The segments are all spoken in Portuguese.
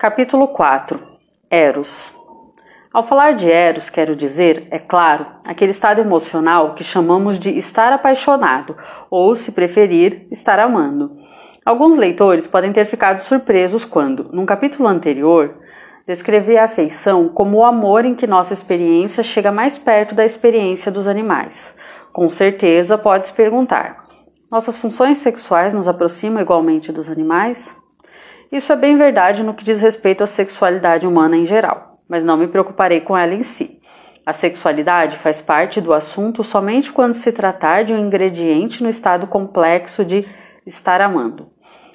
Capítulo 4 Eros Ao falar de Eros, quero dizer, é claro, aquele estado emocional que chamamos de estar apaixonado, ou, se preferir, estar amando. Alguns leitores podem ter ficado surpresos quando, num capítulo anterior, descrevi a afeição como o amor em que nossa experiência chega mais perto da experiência dos animais. Com certeza, pode se perguntar: nossas funções sexuais nos aproximam igualmente dos animais? Isso é bem verdade no que diz respeito à sexualidade humana em geral, mas não me preocuparei com ela em si. A sexualidade faz parte do assunto somente quando se tratar de um ingrediente no estado complexo de estar amando.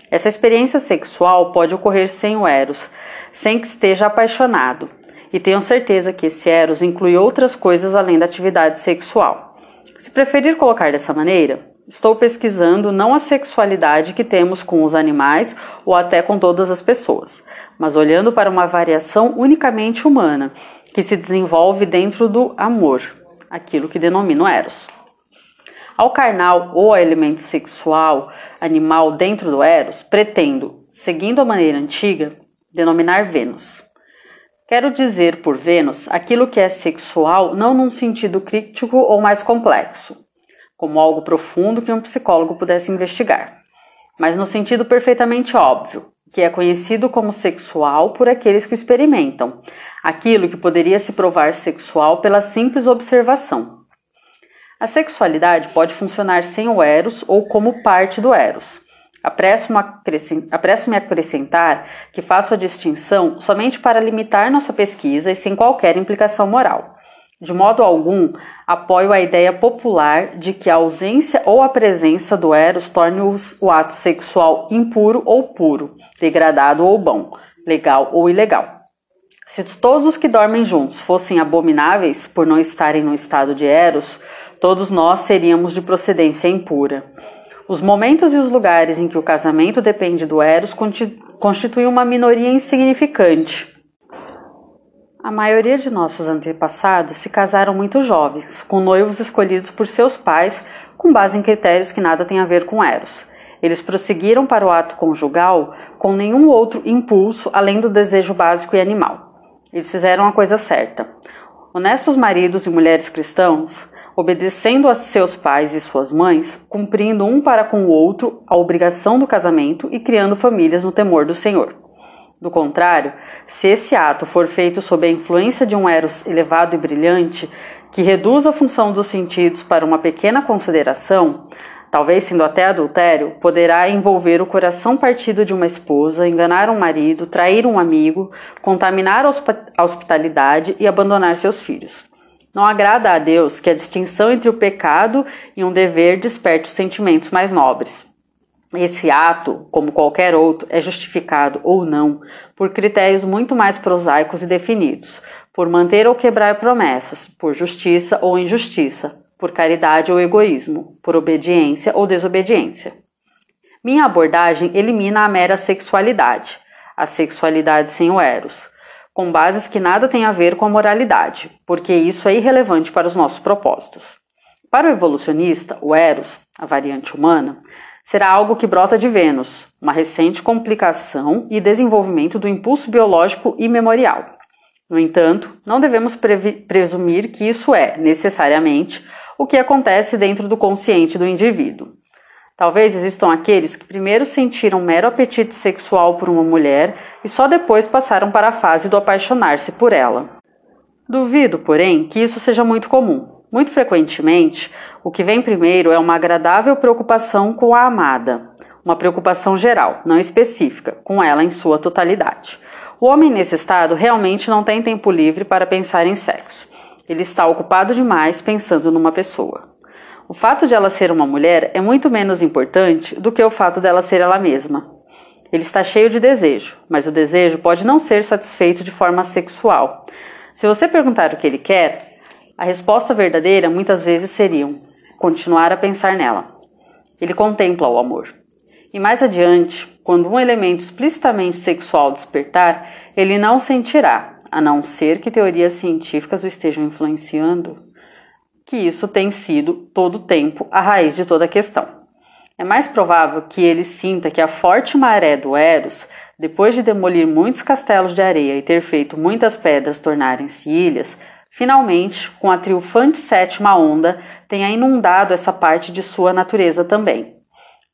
Essa experiência sexual pode ocorrer sem o Eros, sem que esteja apaixonado, e tenho certeza que esse Eros inclui outras coisas além da atividade sexual. Se preferir colocar dessa maneira, Estou pesquisando não a sexualidade que temos com os animais ou até com todas as pessoas, mas olhando para uma variação unicamente humana, que se desenvolve dentro do amor, aquilo que denomino Eros. Ao carnal ou ao elemento sexual animal dentro do Eros, pretendo, seguindo a maneira antiga, denominar Vênus. Quero dizer por Vênus aquilo que é sexual não num sentido crítico ou mais complexo, como algo profundo que um psicólogo pudesse investigar, mas no sentido perfeitamente óbvio, que é conhecido como sexual por aqueles que o experimentam, aquilo que poderia se provar sexual pela simples observação. A sexualidade pode funcionar sem o Eros ou como parte do Eros. Apresso-me a acrescentar que faço a distinção somente para limitar nossa pesquisa e sem qualquer implicação moral. De modo algum, apoio a ideia popular de que a ausência ou a presença do Eros torne o ato sexual impuro ou puro, degradado ou bom, legal ou ilegal. Se todos os que dormem juntos fossem abomináveis por não estarem no estado de Eros, todos nós seríamos de procedência impura. Os momentos e os lugares em que o casamento depende do Eros constituem uma minoria insignificante a maioria de nossos antepassados se casaram muito jovens, com noivos escolhidos por seus pais com base em critérios que nada têm a ver com Eros. Eles prosseguiram para o ato conjugal com nenhum outro impulso além do desejo básico e animal. Eles fizeram a coisa certa. Honestos maridos e mulheres cristãos, obedecendo a seus pais e suas mães, cumprindo um para com o outro a obrigação do casamento e criando famílias no temor do Senhor. Do contrário, se esse ato for feito sob a influência de um eros elevado e brilhante, que reduz a função dos sentidos para uma pequena consideração, talvez sendo até adultério, poderá envolver o coração partido de uma esposa, enganar um marido, trair um amigo, contaminar a hospitalidade e abandonar seus filhos. Não agrada a Deus que a distinção entre o pecado e um dever desperte os sentimentos mais nobres. Esse ato, como qualquer outro, é justificado ou não por critérios muito mais prosaicos e definidos, por manter ou quebrar promessas, por justiça ou injustiça, por caridade ou egoísmo, por obediência ou desobediência. Minha abordagem elimina a mera sexualidade, a sexualidade sem o eros, com bases que nada têm a ver com a moralidade, porque isso é irrelevante para os nossos propósitos. Para o evolucionista, o eros, a variante humana, será algo que brota de Vênus, uma recente complicação e desenvolvimento do impulso biológico imemorial. No entanto, não devemos presumir que isso é, necessariamente, o que acontece dentro do consciente do indivíduo. Talvez existam aqueles que primeiro sentiram mero apetite sexual por uma mulher e só depois passaram para a fase do apaixonar-se por ela. Duvido, porém, que isso seja muito comum. Muito frequentemente, o que vem primeiro é uma agradável preocupação com a amada, uma preocupação geral, não específica, com ela em sua totalidade. O homem nesse estado realmente não tem tempo livre para pensar em sexo. Ele está ocupado demais pensando numa pessoa. O fato de ela ser uma mulher é muito menos importante do que o fato dela ser ela mesma. Ele está cheio de desejo, mas o desejo pode não ser satisfeito de forma sexual. Se você perguntar o que ele quer, a resposta verdadeira muitas vezes seria continuar a pensar nela. Ele contempla o amor. E mais adiante, quando um elemento explicitamente sexual despertar, ele não sentirá, a não ser que teorias científicas o estejam influenciando, que isso tem sido, todo o tempo, a raiz de toda a questão. É mais provável que ele sinta que a forte maré do Eros depois de demolir muitos castelos de areia e ter feito muitas pedras tornarem-se ilhas, finalmente, com a triunfante sétima onda, tenha inundado essa parte de sua natureza também.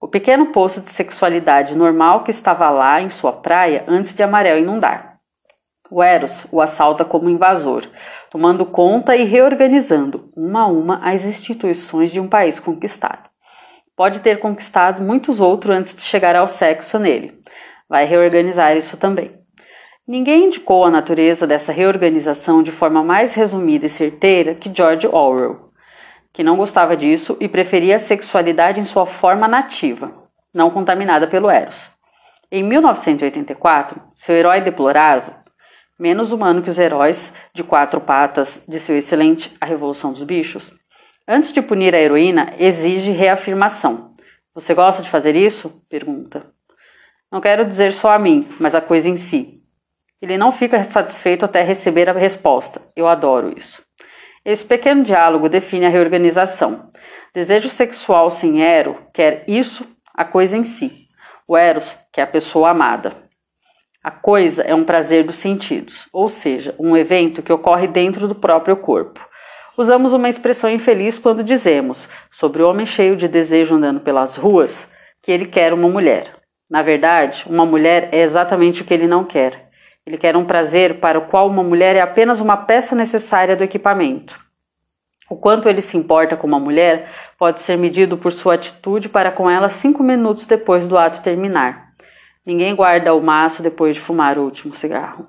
O pequeno poço de sexualidade normal que estava lá em sua praia antes de Amarel inundar. O Eros o assalta como invasor, tomando conta e reorganizando, uma a uma, as instituições de um país conquistado. Pode ter conquistado muitos outros antes de chegar ao sexo nele. Vai reorganizar isso também. Ninguém indicou a natureza dessa reorganização de forma mais resumida e certeira que George Orwell que não gostava disso e preferia a sexualidade em sua forma nativa, não contaminada pelo Eros. Em 1984, seu herói deplorável, menos humano que os heróis de quatro patas de seu excelente A Revolução dos Bichos, antes de punir a heroína, exige reafirmação. Você gosta de fazer isso? pergunta. Não quero dizer só a mim, mas a coisa em si. Ele não fica satisfeito até receber a resposta. Eu adoro isso. Esse pequeno diálogo define a reorganização. Desejo sexual sem ero quer isso, a coisa em si. O eros quer a pessoa amada. A coisa é um prazer dos sentidos, ou seja, um evento que ocorre dentro do próprio corpo. Usamos uma expressão infeliz quando dizemos, sobre o homem cheio de desejo andando pelas ruas, que ele quer uma mulher. Na verdade, uma mulher é exatamente o que ele não quer. Ele quer um prazer para o qual uma mulher é apenas uma peça necessária do equipamento. O quanto ele se importa com uma mulher pode ser medido por sua atitude para com ela cinco minutos depois do ato terminar. Ninguém guarda o maço depois de fumar o último cigarro.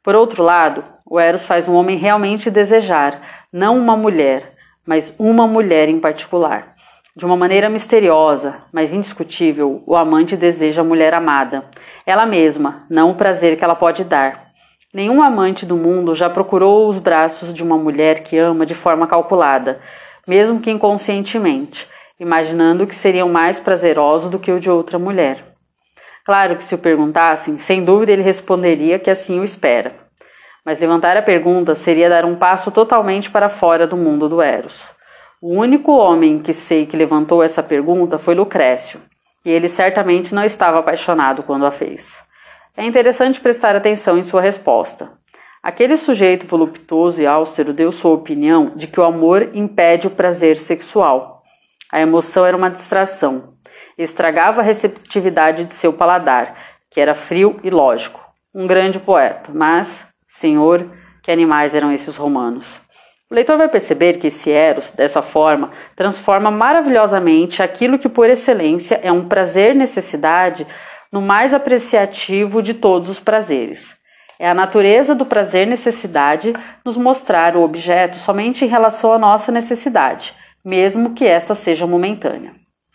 Por outro lado, o Eros faz um homem realmente desejar, não uma mulher, mas uma mulher em particular. De uma maneira misteriosa, mas indiscutível, o amante deseja a mulher amada, ela mesma, não o prazer que ela pode dar. Nenhum amante do mundo já procurou os braços de uma mulher que ama de forma calculada, mesmo que inconscientemente, imaginando que seriam mais prazerosos do que o de outra mulher. Claro que se o perguntassem, sem dúvida ele responderia que assim o espera. Mas levantar a pergunta seria dar um passo totalmente para fora do mundo do Eros. O único homem que sei que levantou essa pergunta foi Lucrécio, e ele certamente não estava apaixonado quando a fez. É interessante prestar atenção em sua resposta. Aquele sujeito voluptuoso e austero deu sua opinião de que o amor impede o prazer sexual. A emoção era uma distração, estragava a receptividade de seu paladar, que era frio e lógico. Um grande poeta, mas, senhor, que animais eram esses romanos? O leitor vai perceber que esse Eros, dessa forma, transforma maravilhosamente aquilo que por excelência é um prazer-necessidade no mais apreciativo de todos os prazeres. É a natureza do prazer-necessidade nos mostrar o objeto somente em relação à nossa necessidade, mesmo que esta seja momentânea.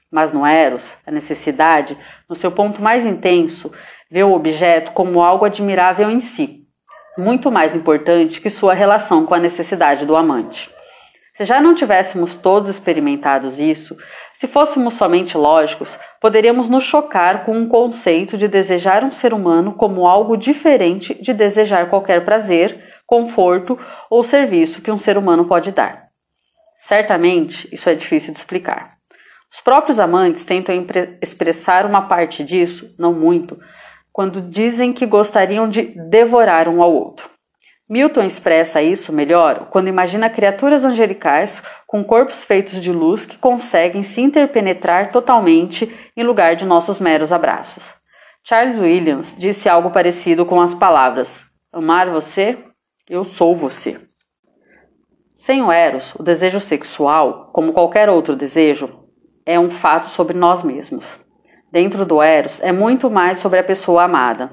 Mas no Eros, a necessidade, no seu ponto mais intenso, vê o objeto como algo admirável em si, muito mais importante que sua relação com a necessidade do amante. Se já não tivéssemos todos experimentados isso, se fôssemos somente lógicos, poderíamos nos chocar com um conceito de desejar um ser humano como algo diferente de desejar qualquer prazer, conforto ou serviço que um ser humano pode dar. Certamente, isso é difícil de explicar. Os próprios amantes tentam expressar uma parte disso, não muito, quando dizem que gostariam de devorar um ao outro. Milton expressa isso melhor quando imagina criaturas angelicais com corpos feitos de luz que conseguem se interpenetrar totalmente em lugar de nossos meros abraços. Charles Williams disse algo parecido com as palavras: Amar você, eu sou você. Sem o Eros, o desejo sexual, como qualquer outro desejo, é um fato sobre nós mesmos dentro do Eros é muito mais sobre a pessoa amada.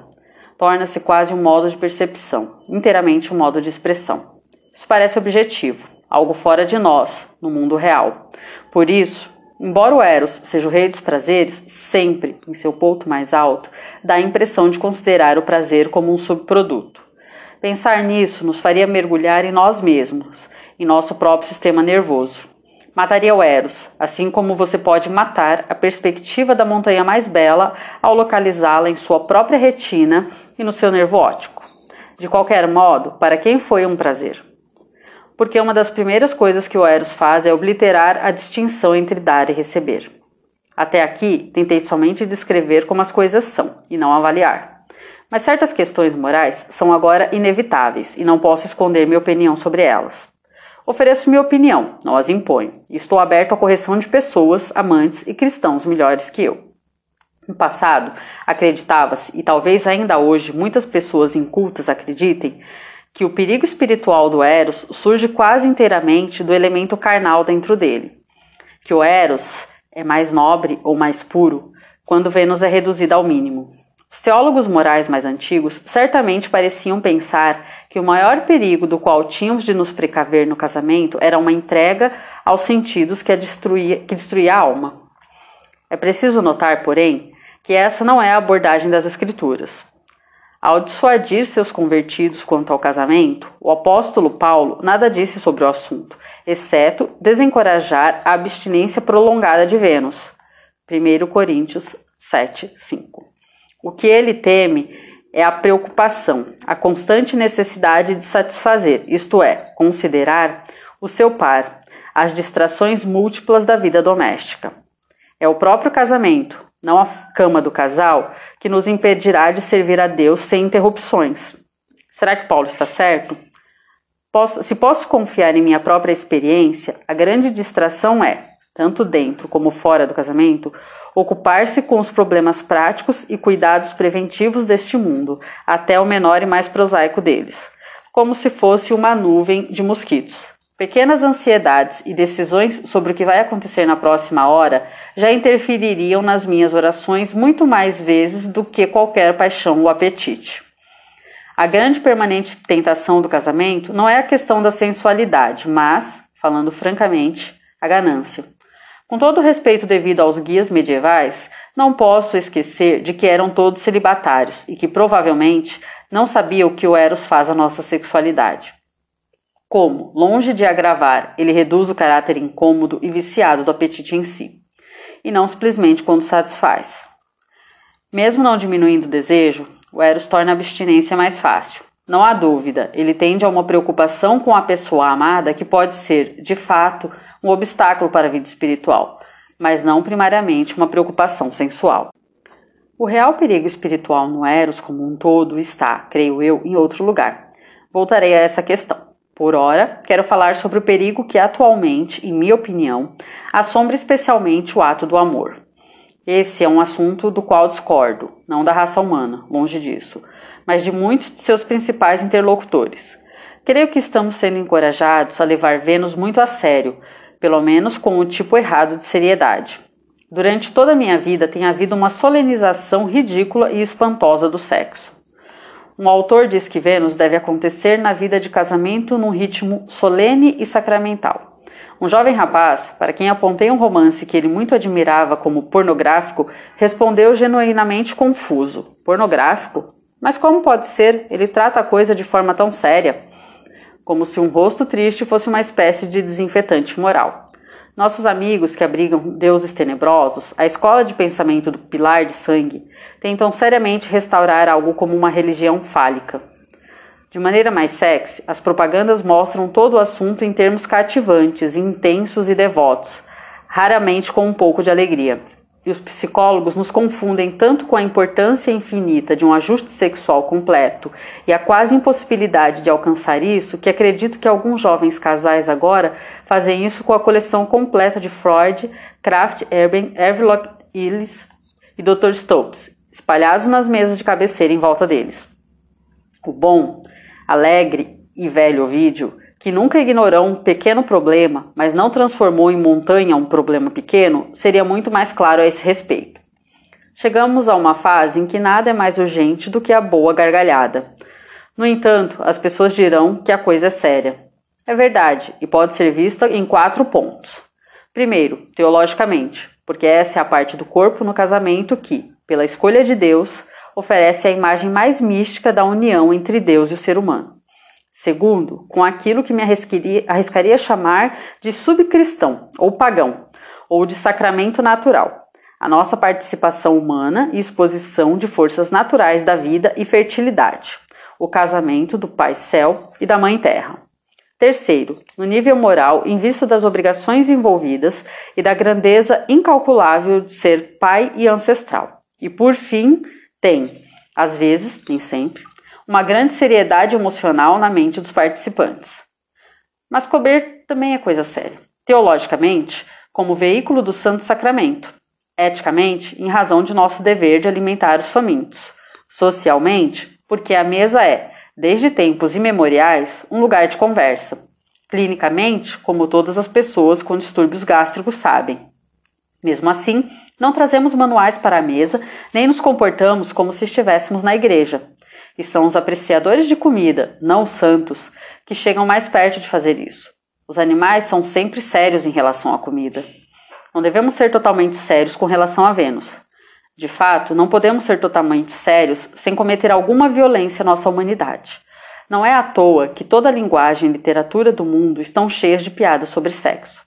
Torna-se quase um modo de percepção, inteiramente um modo de expressão. Isso parece objetivo, algo fora de nós, no mundo real. Por isso, embora o Eros seja o rei dos prazeres, sempre, em seu ponto mais alto, dá a impressão de considerar o prazer como um subproduto. Pensar nisso nos faria mergulhar em nós mesmos, em nosso próprio sistema nervoso mataria o Eros, assim como você pode matar a perspectiva da montanha mais bela ao localizá-la em sua própria retina e no seu nervo óptico. De qualquer modo, para quem foi um prazer? Porque uma das primeiras coisas que o Eros faz é obliterar a distinção entre dar e receber. Até aqui, tentei somente descrever como as coisas são e não avaliar. Mas certas questões morais são agora inevitáveis e não posso esconder minha opinião sobre elas. Ofereço minha opinião, não as imponho, estou aberto à correção de pessoas, amantes e cristãos melhores que eu. No passado, acreditava-se, e talvez ainda hoje muitas pessoas incultas acreditem, que o perigo espiritual do Eros surge quase inteiramente do elemento carnal dentro dele. Que o Eros é mais nobre ou mais puro quando Vênus é reduzida ao mínimo. Os teólogos morais mais antigos certamente pareciam pensar que o maior perigo do qual tínhamos de nos precaver no casamento era uma entrega aos sentidos que, a destruía, que destruía a alma. É preciso notar, porém, que essa não é a abordagem das Escrituras. Ao dissuadir seus convertidos quanto ao casamento, o apóstolo Paulo nada disse sobre o assunto, exceto desencorajar a abstinência prolongada de Vênus. 1 Coríntios 7, 5. O que ele teme é a preocupação, a constante necessidade de satisfazer, isto é, considerar o seu par, as distrações múltiplas da vida doméstica. É o próprio casamento, não a cama do casal, que nos impedirá de servir a Deus sem interrupções. Será que Paulo está certo? Posso, se posso confiar em minha própria experiência, a grande distração é, tanto dentro como fora do casamento, ocupar-se com os problemas práticos e cuidados preventivos deste mundo, até o menor e mais prosaico deles, como se fosse uma nuvem de mosquitos. Pequenas ansiedades e decisões sobre o que vai acontecer na próxima hora já interfeririam nas minhas orações muito mais vezes do que qualquer paixão ou apetite. A grande permanente tentação do casamento não é a questão da sensualidade, mas, falando francamente, a ganância. Com todo o respeito devido aos guias medievais, não posso esquecer de que eram todos celibatários e que provavelmente não sabiam o que o Eros faz à nossa sexualidade. Como, longe de agravar, ele reduz o caráter incômodo e viciado do apetite em si, e não simplesmente quando satisfaz. Mesmo não diminuindo o desejo, o Eros torna a abstinência mais fácil. Não há dúvida, ele tende a uma preocupação com a pessoa amada que pode ser, de fato, um obstáculo para a vida espiritual, mas não primariamente uma preocupação sensual. O real perigo espiritual no Eros como um todo está, creio eu, em outro lugar. Voltarei a essa questão. Por ora, quero falar sobre o perigo que atualmente, em minha opinião, assombra especialmente o ato do amor. Esse é um assunto do qual discordo, não da raça humana, longe disso, mas de muitos de seus principais interlocutores. Creio que estamos sendo encorajados a levar Vênus muito a sério, pelo menos com o tipo errado de seriedade. Durante toda a minha vida tem havido uma solenização ridícula e espantosa do sexo. Um autor diz que Vênus deve acontecer na vida de casamento num ritmo solene e sacramental. Um jovem rapaz, para quem apontei um romance que ele muito admirava como pornográfico, respondeu genuinamente confuso: Pornográfico? Mas como pode ser? Ele trata a coisa de forma tão séria. Como se um rosto triste fosse uma espécie de desinfetante moral. Nossos amigos que abrigam deuses tenebrosos, a escola de pensamento do pilar de sangue, tentam seriamente restaurar algo como uma religião fálica. De maneira mais sexy, as propagandas mostram todo o assunto em termos cativantes, intensos e devotos, raramente com um pouco de alegria. E os psicólogos nos confundem tanto com a importância infinita de um ajuste sexual completo e a quase impossibilidade de alcançar isso, que acredito que alguns jovens casais agora fazem isso com a coleção completa de Freud, Kraft, Erben, Everlock Illes e Dr. Stopes, espalhados nas mesas de cabeceira em volta deles. O bom, alegre e velho Ovídio, que nunca ignorou um pequeno problema, mas não transformou em montanha um problema pequeno, seria muito mais claro a esse respeito. Chegamos a uma fase em que nada é mais urgente do que a boa gargalhada. No entanto, as pessoas dirão que a coisa é séria. É verdade, e pode ser vista em quatro pontos. Primeiro, teologicamente, porque essa é a parte do corpo no casamento que, pela escolha de Deus, oferece a imagem mais mística da união entre Deus e o ser humano. Segundo, com aquilo que me arriscaria, arriscaria chamar de subcristão ou pagão, ou de sacramento natural, a nossa participação humana e exposição de forças naturais da vida e fertilidade, o casamento do Pai Céu e da Mãe Terra. Terceiro, no nível moral, em vista das obrigações envolvidas e da grandeza incalculável de ser pai e ancestral. E por fim, tem às vezes, nem sempre, uma grande seriedade emocional na mente dos participantes. Mas comer também é coisa séria. Teologicamente, como veículo do Santo Sacramento. Eticamente, em razão de nosso dever de alimentar os famintos. Socialmente, porque a mesa é, desde tempos imemoriais, um lugar de conversa. Clinicamente, como todas as pessoas com distúrbios gástricos sabem. Mesmo assim, não trazemos manuais para a mesa, nem nos comportamos como se estivéssemos na igreja. E são os apreciadores de comida, não os santos, que chegam mais perto de fazer isso. Os animais são sempre sérios em relação à comida. Não devemos ser totalmente sérios com relação a Vênus. De fato, não podemos ser totalmente sérios sem cometer alguma violência à nossa humanidade. Não é à toa que toda a linguagem e literatura do mundo estão cheias de piadas sobre sexo.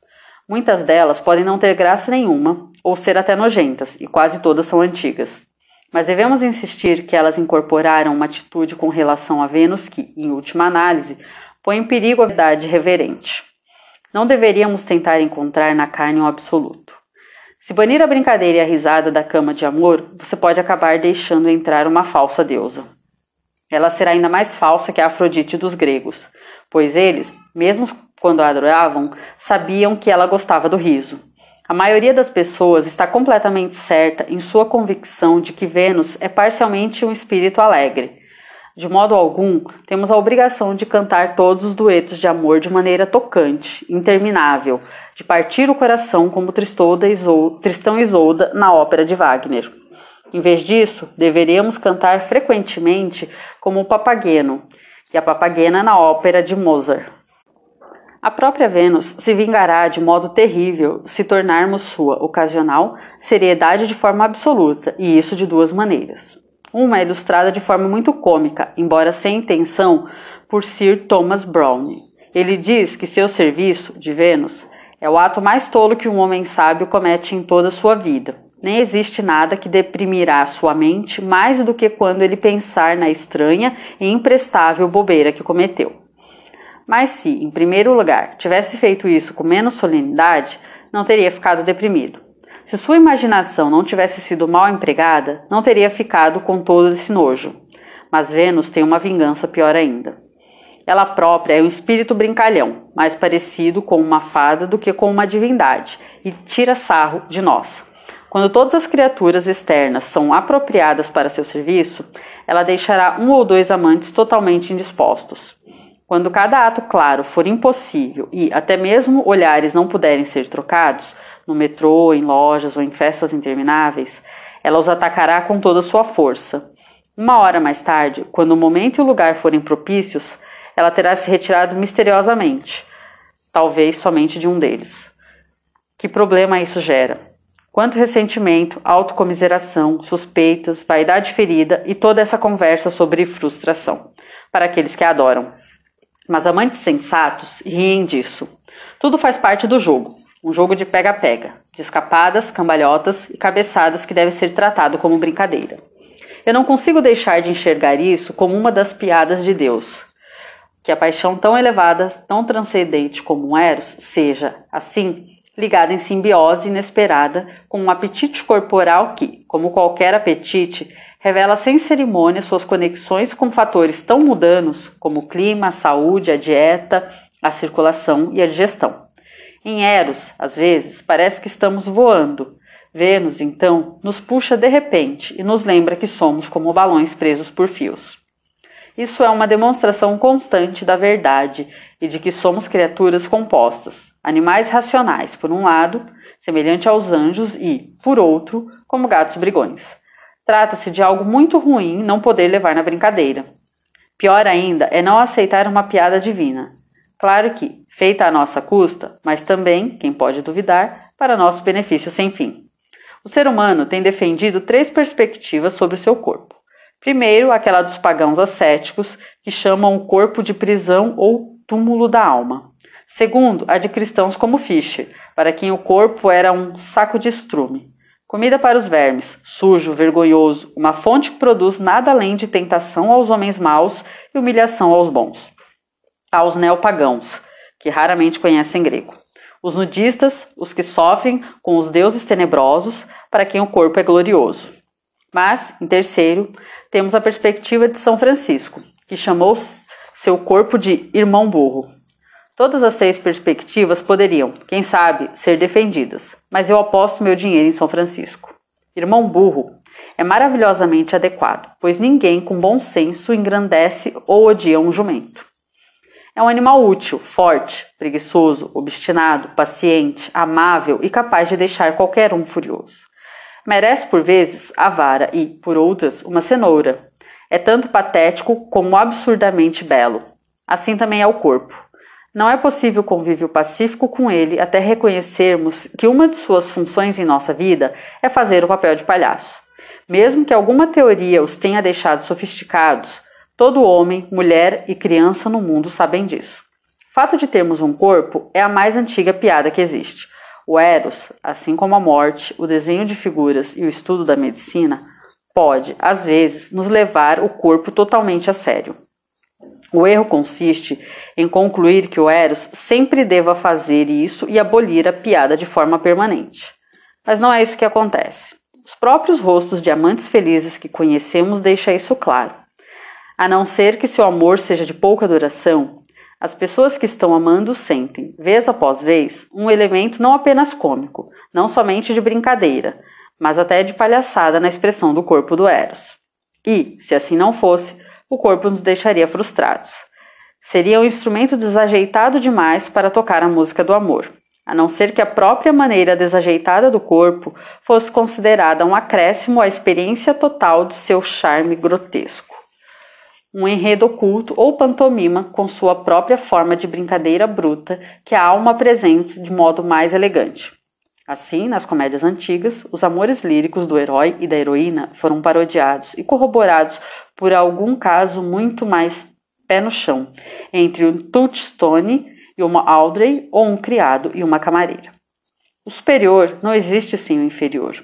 Muitas delas podem não ter graça nenhuma ou ser até nojentas, e quase todas são antigas. Mas devemos insistir que elas incorporaram uma atitude com relação a Vênus que, em última análise, põe em perigo a verdade reverente. Não deveríamos tentar encontrar na carne um absoluto. Se banir a brincadeira e a risada da cama de amor, você pode acabar deixando entrar uma falsa deusa. Ela será ainda mais falsa que a Afrodite dos gregos, pois eles, mesmo quando a adoravam, sabiam que ela gostava do riso. A maioria das pessoas está completamente certa em sua convicção de que Vênus é parcialmente um espírito alegre. De modo algum, temos a obrigação de cantar todos os duetos de amor de maneira tocante, interminável, de partir o coração como Tristão e Isolda na ópera de Wagner. Em vez disso, deveríamos cantar frequentemente como o Papageno e a Papagena na ópera de Mozart. A própria Vênus se vingará de modo terrível se tornarmos sua ocasional seriedade de forma absoluta, e isso de duas maneiras. Uma é ilustrada de forma muito cômica, embora sem intenção, por Sir Thomas Browne. Ele diz que seu serviço, de Vênus, é o ato mais tolo que um homem sábio comete em toda a sua vida. Nem existe nada que deprimirá sua mente mais do que quando ele pensar na estranha e imprestável bobeira que cometeu. Mas se, em primeiro lugar, tivesse feito isso com menos solenidade, não teria ficado deprimido. Se sua imaginação não tivesse sido mal empregada, não teria ficado com todo esse nojo. Mas Vênus tem uma vingança pior ainda. Ela própria é um espírito brincalhão, mais parecido com uma fada do que com uma divindade, e tira sarro de nós. Quando todas as criaturas externas são apropriadas para seu serviço, ela deixará um ou dois amantes totalmente indispostos. Quando cada ato claro for impossível e até mesmo olhares não puderem ser trocados, no metrô, em lojas ou em festas intermináveis, ela os atacará com toda a sua força. Uma hora mais tarde, quando o momento e o lugar forem propícios, ela terá se retirado misteriosamente, talvez somente de um deles. Que problema isso gera? Quanto ressentimento, autocomiseração, suspeitas, vaidade ferida e toda essa conversa sobre frustração para aqueles que a adoram. Mas amantes sensatos riem disso. Tudo faz parte do jogo, um jogo de pega-pega, de escapadas, cambalhotas e cabeçadas que deve ser tratado como brincadeira. Eu não consigo deixar de enxergar isso como uma das piadas de Deus, que a paixão tão elevada, tão transcendente como um Eros, seja, assim, ligada em simbiose inesperada com um apetite corporal que, como qualquer apetite, revela sem cerimônia suas conexões com fatores tão mudanos como o clima, a saúde, a dieta, a circulação e a digestão. Em Eros, às vezes, parece que estamos voando. Vênus, então, nos puxa de repente e nos lembra que somos como balões presos por fios. Isso é uma demonstração constante da verdade e de que somos criaturas compostas, animais racionais, por um lado, semelhante aos anjos, e, por outro, como gatos brigões. Trata-se de algo muito ruim não poder levar na brincadeira. Pior ainda é não aceitar uma piada divina. Claro que, feita à nossa custa, mas também, quem pode duvidar, para nosso benefício sem fim. O ser humano tem defendido três perspectivas sobre o seu corpo. Primeiro, aquela dos pagãos ascéticos, que chamam o corpo de prisão ou túmulo da alma. Segundo, a de cristãos como Fischer, para quem o corpo era um saco de estrume. Comida para os vermes, sujo, vergonhoso, uma fonte que produz nada além de tentação aos homens maus e humilhação aos bons. Aos neopagãos, que raramente conhecem grego. Os nudistas, os que sofrem com os deuses tenebrosos, para quem o corpo é glorioso. Mas, em terceiro, temos a perspectiva de São Francisco, que chamou seu corpo de irmão burro. Todas as três perspectivas poderiam, quem sabe, ser defendidas, mas eu aposto meu dinheiro em São Francisco. Irmão burro é maravilhosamente adequado, pois ninguém com bom senso engrandece ou odia um jumento. É um animal útil, forte, preguiçoso, obstinado, paciente, amável e capaz de deixar qualquer um furioso. Merece por vezes a vara e, por outras, uma cenoura. É tanto patético como absurdamente belo. Assim também é o corpo. Não é possível convívio pacífico com ele até reconhecermos que uma de suas funções em nossa vida é fazer o papel de palhaço. Mesmo que alguma teoria os tenha deixado sofisticados, todo homem, mulher e criança no mundo sabem disso. O fato de termos um corpo é a mais antiga piada que existe. O Eros, assim como a morte, o desenho de figuras e o estudo da medicina, pode, às vezes, nos levar o corpo totalmente a sério. O erro consiste em concluir que o Eros sempre deva fazer isso e abolir a piada de forma permanente. Mas não é isso que acontece. Os próprios rostos de amantes felizes que conhecemos deixam isso claro. A não ser que seu amor seja de pouca duração, as pessoas que estão amando sentem, vez após vez, um elemento não apenas cômico, não somente de brincadeira, mas até de palhaçada na expressão do corpo do Eros. E, se assim não fosse, o corpo nos deixaria frustrados. Seria um instrumento desajeitado demais para tocar a música do amor, a não ser que a própria maneira desajeitada do corpo fosse considerada um acréscimo à experiência total de seu charme grotesco. Um enredo oculto ou pantomima com sua própria forma de brincadeira bruta que a alma apresenta de modo mais elegante. Assim, nas comédias antigas, os amores líricos do herói e da heroína foram parodiados e corroborados por algum caso muito mais pé no chão, entre um touchstone e uma Audrey ou um criado e uma camareira. O superior não existe sem o inferior.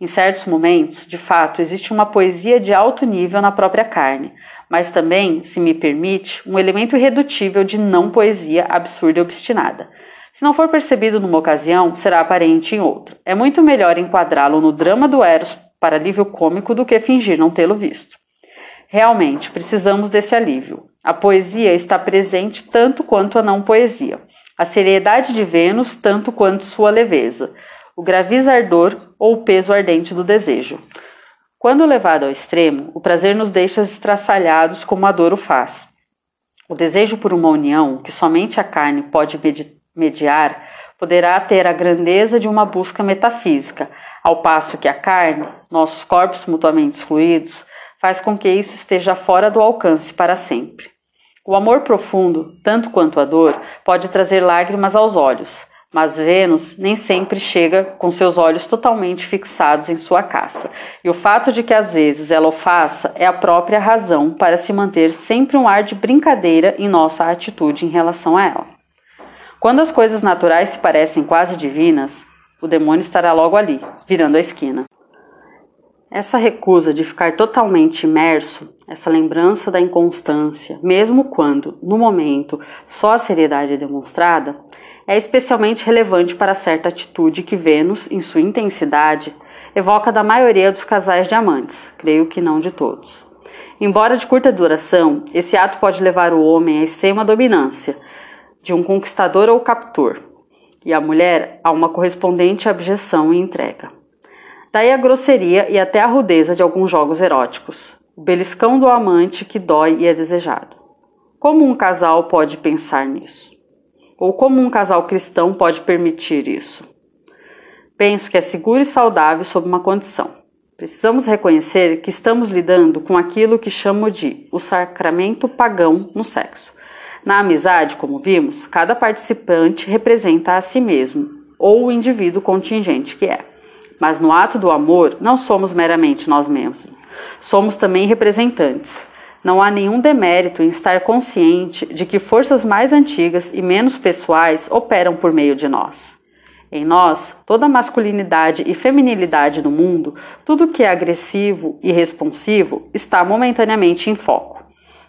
Em certos momentos, de fato, existe uma poesia de alto nível na própria carne, mas também, se me permite, um elemento irredutível de não poesia absurda e obstinada. Se não for percebido numa ocasião, será aparente em outra. É muito melhor enquadrá-lo no drama do Eros para alívio cômico do que fingir não tê-lo visto. Realmente, precisamos desse alívio. A poesia está presente tanto quanto a não poesia. A seriedade de Vênus tanto quanto sua leveza. O graviz ardor ou o peso ardente do desejo. Quando levado ao extremo, o prazer nos deixa estraçalhados como a dor o faz. O desejo por uma união que somente a carne pode mediar poderá ter a grandeza de uma busca metafísica, ao passo que a carne, nossos corpos mutuamente excluídos, faz com que isso esteja fora do alcance para sempre. O amor profundo, tanto quanto a dor, pode trazer lágrimas aos olhos, mas Vênus nem sempre chega com seus olhos totalmente fixados em sua caça, e o fato de que às vezes ela o faça é a própria razão para se manter sempre um ar de brincadeira em nossa atitude em relação a ela. Quando as coisas naturais se parecem quase divinas, o demônio estará logo ali, virando a esquina. Essa recusa de ficar totalmente imerso, essa lembrança da inconstância, mesmo quando, no momento, só a seriedade é demonstrada, é especialmente relevante para certa atitude que Vênus, em sua intensidade, evoca da maioria dos casais de amantes, creio que não de todos. Embora de curta duração, esse ato pode levar o homem à extrema dominância, de um conquistador ou captor, e a mulher a uma correspondente abjeção e entrega. Daí a grosseria e até a rudeza de alguns jogos eróticos, o beliscão do amante que dói e é desejado. Como um casal pode pensar nisso? Ou como um casal cristão pode permitir isso? Penso que é seguro e saudável sob uma condição. Precisamos reconhecer que estamos lidando com aquilo que chamo de o sacramento pagão no sexo. Na amizade, como vimos, cada participante representa a si mesmo, ou o indivíduo contingente que é. Mas no ato do amor, não somos meramente nós mesmos. Somos também representantes. Não há nenhum demérito em estar consciente de que forças mais antigas e menos pessoais operam por meio de nós. Em nós, toda a masculinidade e feminilidade do mundo, tudo que é agressivo e responsivo, está momentaneamente em foco.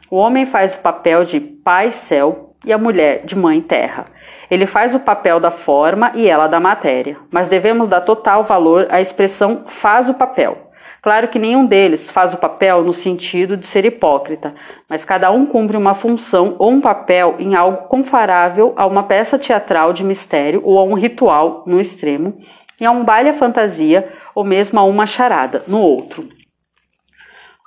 O homem faz o papel de pai céu e a mulher de mãe terra. Ele faz o papel da forma e ela da matéria, mas devemos dar total valor à expressão faz o papel. Claro que nenhum deles faz o papel no sentido de ser hipócrita, mas cada um cumpre uma função ou um papel em algo comparável a uma peça teatral de mistério ou a um ritual no extremo, e a um baile à fantasia ou mesmo a uma charada no outro.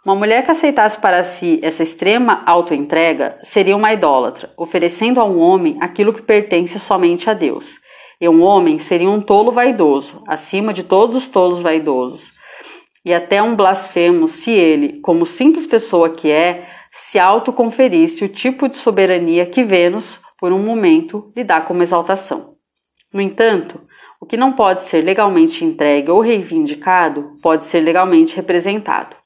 Uma mulher que aceitasse para si essa extrema autoentrega seria uma idólatra, oferecendo a um homem aquilo que pertence somente a Deus. E um homem seria um tolo vaidoso, acima de todos os tolos vaidosos, e até um blasfemo se ele, como simples pessoa que é, se autoconferisse o tipo de soberania que Vênus, por um momento, lhe dá como exaltação. No entanto, o que não pode ser legalmente entregue ou reivindicado pode ser legalmente representado.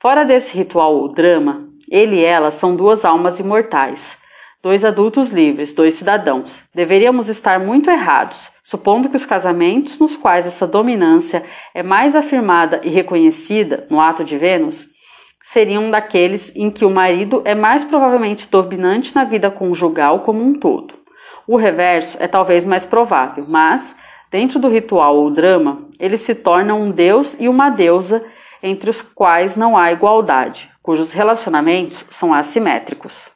Fora desse ritual ou drama, ele e ela são duas almas imortais, dois adultos livres, dois cidadãos. Deveríamos estar muito errados, supondo que os casamentos nos quais essa dominância é mais afirmada e reconhecida no ato de Vênus seriam daqueles em que o marido é mais provavelmente dominante na vida conjugal como um todo. O reverso é talvez mais provável, mas, dentro do ritual ou drama, ele se torna um deus e uma deusa entre os quais não há igualdade, cujos relacionamentos são assimétricos.